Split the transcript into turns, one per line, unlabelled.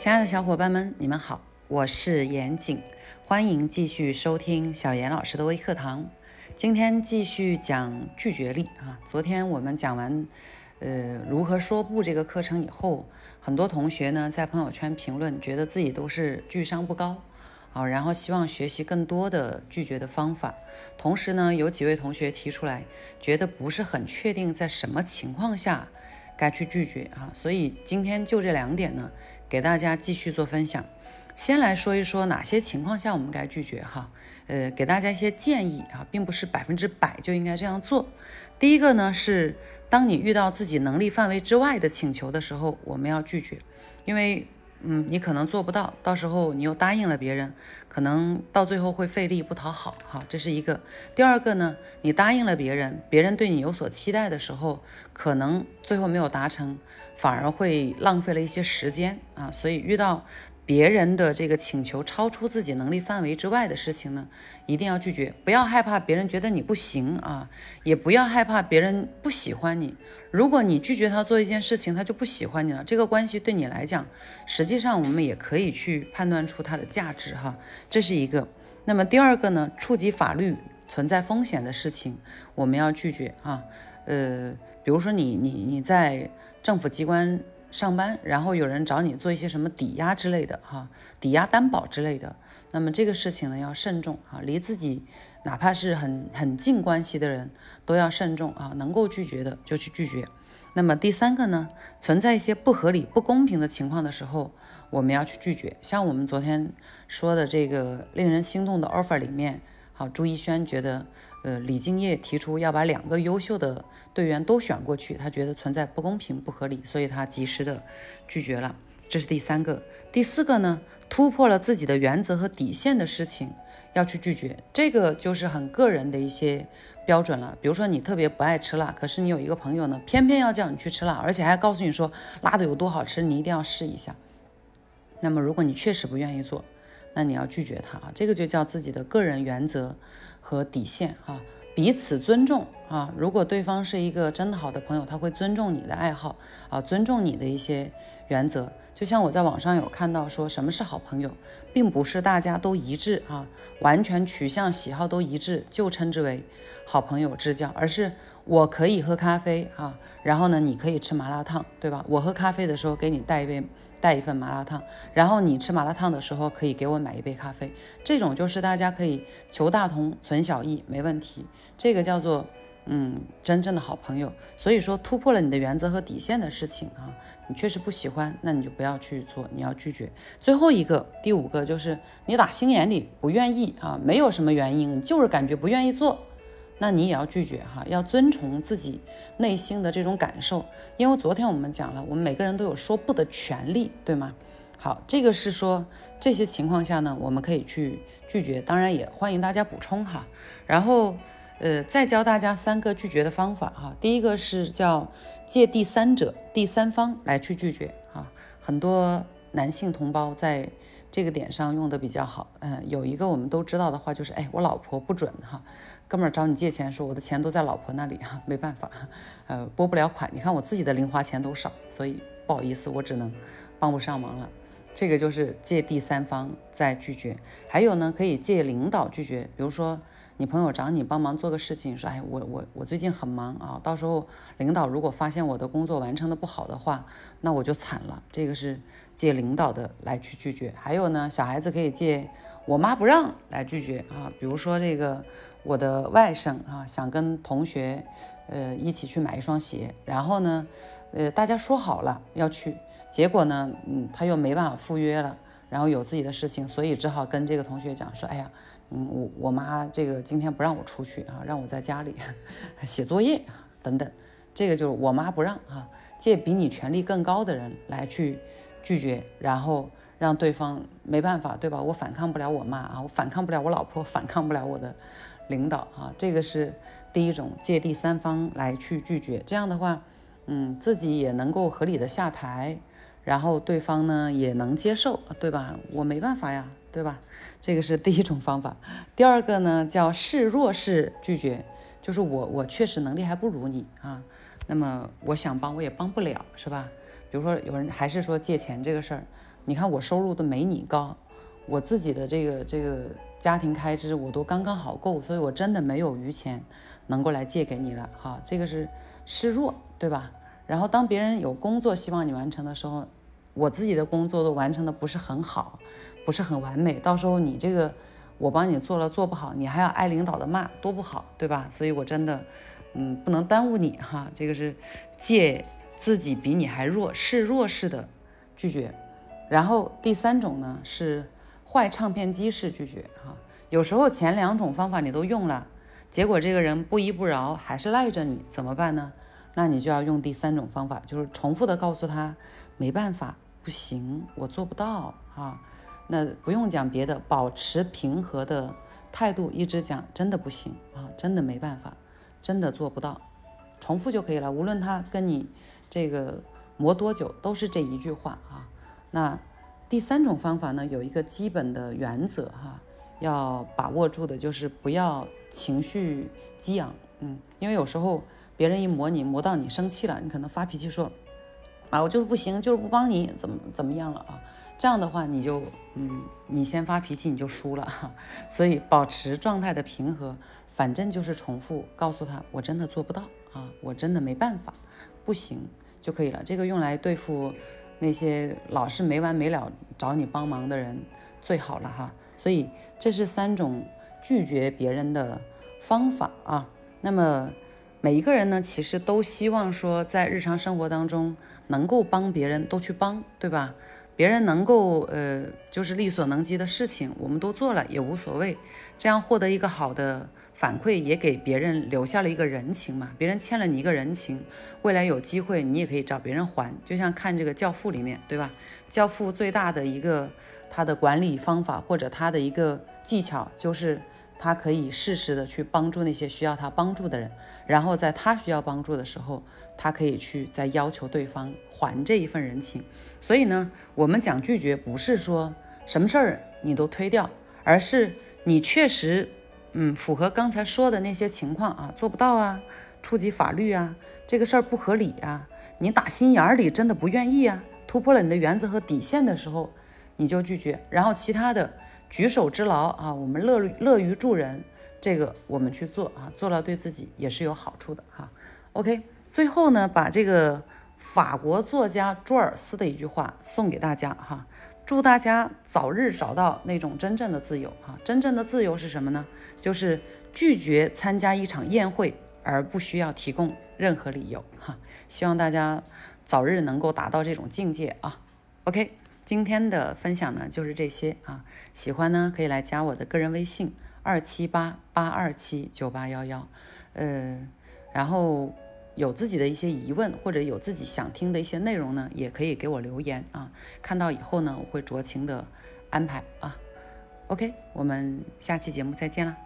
亲爱的小伙伴们，你们好，我是严谨，欢迎继续收听小严老师的微课堂。今天继续讲拒绝力啊。昨天我们讲完，呃，如何说不这个课程以后，很多同学呢在朋友圈评论，觉得自己都是拒商不高啊，然后希望学习更多的拒绝的方法。同时呢，有几位同学提出来，觉得不是很确定在什么情况下该去拒绝啊。所以今天就这两点呢，给大家继续做分享。先来说一说哪些情况下我们该拒绝哈，呃，给大家一些建议啊，并不是百分之百就应该这样做。第一个呢是，当你遇到自己能力范围之外的请求的时候，我们要拒绝，因为嗯，你可能做不到，到时候你又答应了别人，可能到最后会费力不讨好哈，这是一个。第二个呢，你答应了别人，别人对你有所期待的时候，可能最后没有达成，反而会浪费了一些时间啊，所以遇到。别人的这个请求超出自己能力范围之外的事情呢，一定要拒绝。不要害怕别人觉得你不行啊，也不要害怕别人不喜欢你。如果你拒绝他做一件事情，他就不喜欢你了。这个关系对你来讲，实际上我们也可以去判断出它的价值哈。这是一个。那么第二个呢，触及法律存在风险的事情，我们要拒绝啊。呃，比如说你你你在政府机关。上班，然后有人找你做一些什么抵押之类的，哈，抵押担保之类的，那么这个事情呢要慎重啊，离自己哪怕是很很近关系的人都要慎重啊，能够拒绝的就去拒绝。那么第三个呢，存在一些不合理、不公平的情况的时候，我们要去拒绝。像我们昨天说的这个令人心动的 offer 里面。好，朱一轩觉得，呃，李敬业提出要把两个优秀的队员都选过去，他觉得存在不公平、不合理，所以他及时的拒绝了。这是第三个。第四个呢，突破了自己的原则和底线的事情要去拒绝，这个就是很个人的一些标准了。比如说你特别不爱吃辣，可是你有一个朋友呢，偏偏要叫你去吃辣，而且还告诉你说辣的有多好吃，你一定要试一下。那么如果你确实不愿意做，那你要拒绝他啊，这个就叫自己的个人原则和底线啊，彼此尊重啊。如果对方是一个真的好的朋友，他会尊重你的爱好啊，尊重你的一些原则。就像我在网上有看到说，什么是好朋友，并不是大家都一致啊，完全取向喜好都一致就称之为好朋友之交，而是我可以喝咖啡啊，然后呢，你可以吃麻辣烫，对吧？我喝咖啡的时候给你带一杯。带一份麻辣烫，然后你吃麻辣烫的时候可以给我买一杯咖啡，这种就是大家可以求大同存小异，没问题。这个叫做嗯真正的好朋友。所以说突破了你的原则和底线的事情啊，你确实不喜欢，那你就不要去做，你要拒绝。最后一个第五个就是你打心眼里不愿意啊，没有什么原因，就是感觉不愿意做。那你也要拒绝哈，要遵从自己内心的这种感受，因为昨天我们讲了，我们每个人都有说不的权利，对吗？好，这个是说这些情况下呢，我们可以去拒绝，当然也欢迎大家补充哈。然后，呃，再教大家三个拒绝的方法哈。第一个是叫借第三者、第三方来去拒绝哈，很多男性同胞在这个点上用的比较好。嗯，有一个我们都知道的话就是，哎，我老婆不准哈。哥们儿找你借钱，说我的钱都在老婆那里哈，没办法，呃，拨不了款。你看我自己的零花钱都少，所以不好意思，我只能帮不上忙了。这个就是借第三方在拒绝。还有呢，可以借领导拒绝，比如说你朋友找你帮忙做个事情，说哎，我我我最近很忙啊，到时候领导如果发现我的工作完成的不好的话，那我就惨了。这个是借领导的来去拒绝。还有呢，小孩子可以借我妈不让来拒绝啊，比如说这个。我的外甥啊，想跟同学，呃，一起去买一双鞋，然后呢，呃，大家说好了要去，结果呢，嗯，他又没办法赴约了，然后有自己的事情，所以只好跟这个同学讲说，哎呀，嗯，我我妈这个今天不让我出去啊，让我在家里 写作业等等，这个就是我妈不让啊，借比你权力更高的人来去拒绝，然后让对方没办法，对吧？我反抗不了我妈啊，我反抗不了我老婆，反抗不了我的。领导啊，这个是第一种借第三方来去拒绝，这样的话，嗯，自己也能够合理的下台，然后对方呢也能接受，对吧？我没办法呀，对吧？这个是第一种方法。第二个呢叫示弱式拒绝，就是我我确实能力还不如你啊，那么我想帮我也帮不了，是吧？比如说有人还是说借钱这个事儿，你看我收入都没你高，我自己的这个这个家庭开支我都刚刚好够，所以我真的没有余钱能够来借给你了哈。这个是示弱，对吧？然后当别人有工作希望你完成的时候，我自己的工作都完成的不是很好，不是很完美，到时候你这个我帮你做了做不好，你还要挨领导的骂，多不好，对吧？所以我真的，嗯，不能耽误你哈。这个是借自己比你还弱，示弱式的拒绝。然后第三种呢是坏唱片机式拒绝哈。有时候前两种方法你都用了，结果这个人不依不饶，还是赖着你，怎么办呢？那你就要用第三种方法，就是重复的告诉他，没办法，不行，我做不到啊。那不用讲别的，保持平和的态度，一直讲，真的不行啊，真的没办法，真的做不到，重复就可以了。无论他跟你这个磨多久，都是这一句话啊。那第三种方法呢，有一个基本的原则哈，要把握住的就是不要情绪激昂，嗯，因为有时候。别人一磨你，磨到你生气了，你可能发脾气说，啊，我就是不行，就是不帮你，怎么怎么样了啊？这样的话，你就，嗯，你先发脾气，你就输了。所以保持状态的平和，反正就是重复告诉他，我真的做不到啊，我真的没办法，不行就可以了。这个用来对付那些老是没完没了找你帮忙的人最好了哈。所以这是三种拒绝别人的方法啊。那么。每一个人呢，其实都希望说，在日常生活当中能够帮别人，都去帮，对吧？别人能够呃，就是力所能及的事情，我们都做了也无所谓。这样获得一个好的反馈，也给别人留下了一个人情嘛。别人欠了你一个人情，未来有机会你也可以找别人还。就像看这个《教父》里面，对吧？教父最大的一个他的管理方法或者他的一个技巧就是。他可以适时的去帮助那些需要他帮助的人，然后在他需要帮助的时候，他可以去再要求对方还这一份人情。所以呢，我们讲拒绝，不是说什么事儿你都推掉，而是你确实，嗯，符合刚才说的那些情况啊，做不到啊，触及法律啊，这个事儿不合理啊，你打心眼里真的不愿意啊，突破了你的原则和底线的时候，你就拒绝，然后其他的。举手之劳啊，我们乐乐于助人，这个我们去做啊，做了对自己也是有好处的哈。OK，最后呢，把这个法国作家朱尔斯的一句话送给大家哈，祝大家早日找到那种真正的自由哈。真正的自由是什么呢？就是拒绝参加一场宴会而不需要提供任何理由哈。希望大家早日能够达到这种境界啊。OK。今天的分享呢就是这些啊，喜欢呢可以来加我的个人微信二七八八二七九八幺幺，呃，然后有自己的一些疑问或者有自己想听的一些内容呢，也可以给我留言啊，看到以后呢我会酌情的安排啊。OK，我们下期节目再见了。